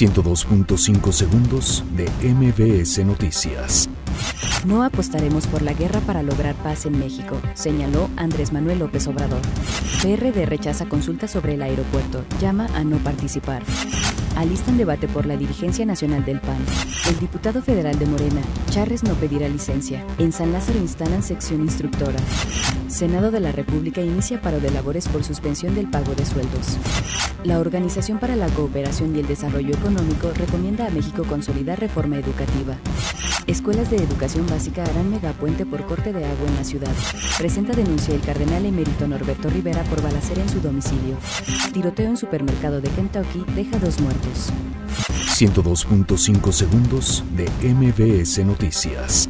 102.5 segundos de MBS Noticias. No apostaremos por la guerra para lograr paz en México, señaló Andrés Manuel López Obrador. PRD rechaza consulta sobre el aeropuerto, llama a no participar. Alistan debate por la dirigencia nacional del PAN. El diputado federal de Morena, Charres, no pedirá licencia. En San Lázaro instalan sección instructora. Senado de la República inicia paro de labores por suspensión del pago de sueldos. La Organización para la Cooperación y el Desarrollo Económico recomienda a México consolidar reforma educativa. Escuelas de educación básica harán megapuente por corte de agua en la ciudad. Presenta denuncia el cardenal emérito Norberto Rivera por balacera en su domicilio. Tiroteo en supermercado de Kentucky deja dos muertos. 102.5 segundos de MBS Noticias.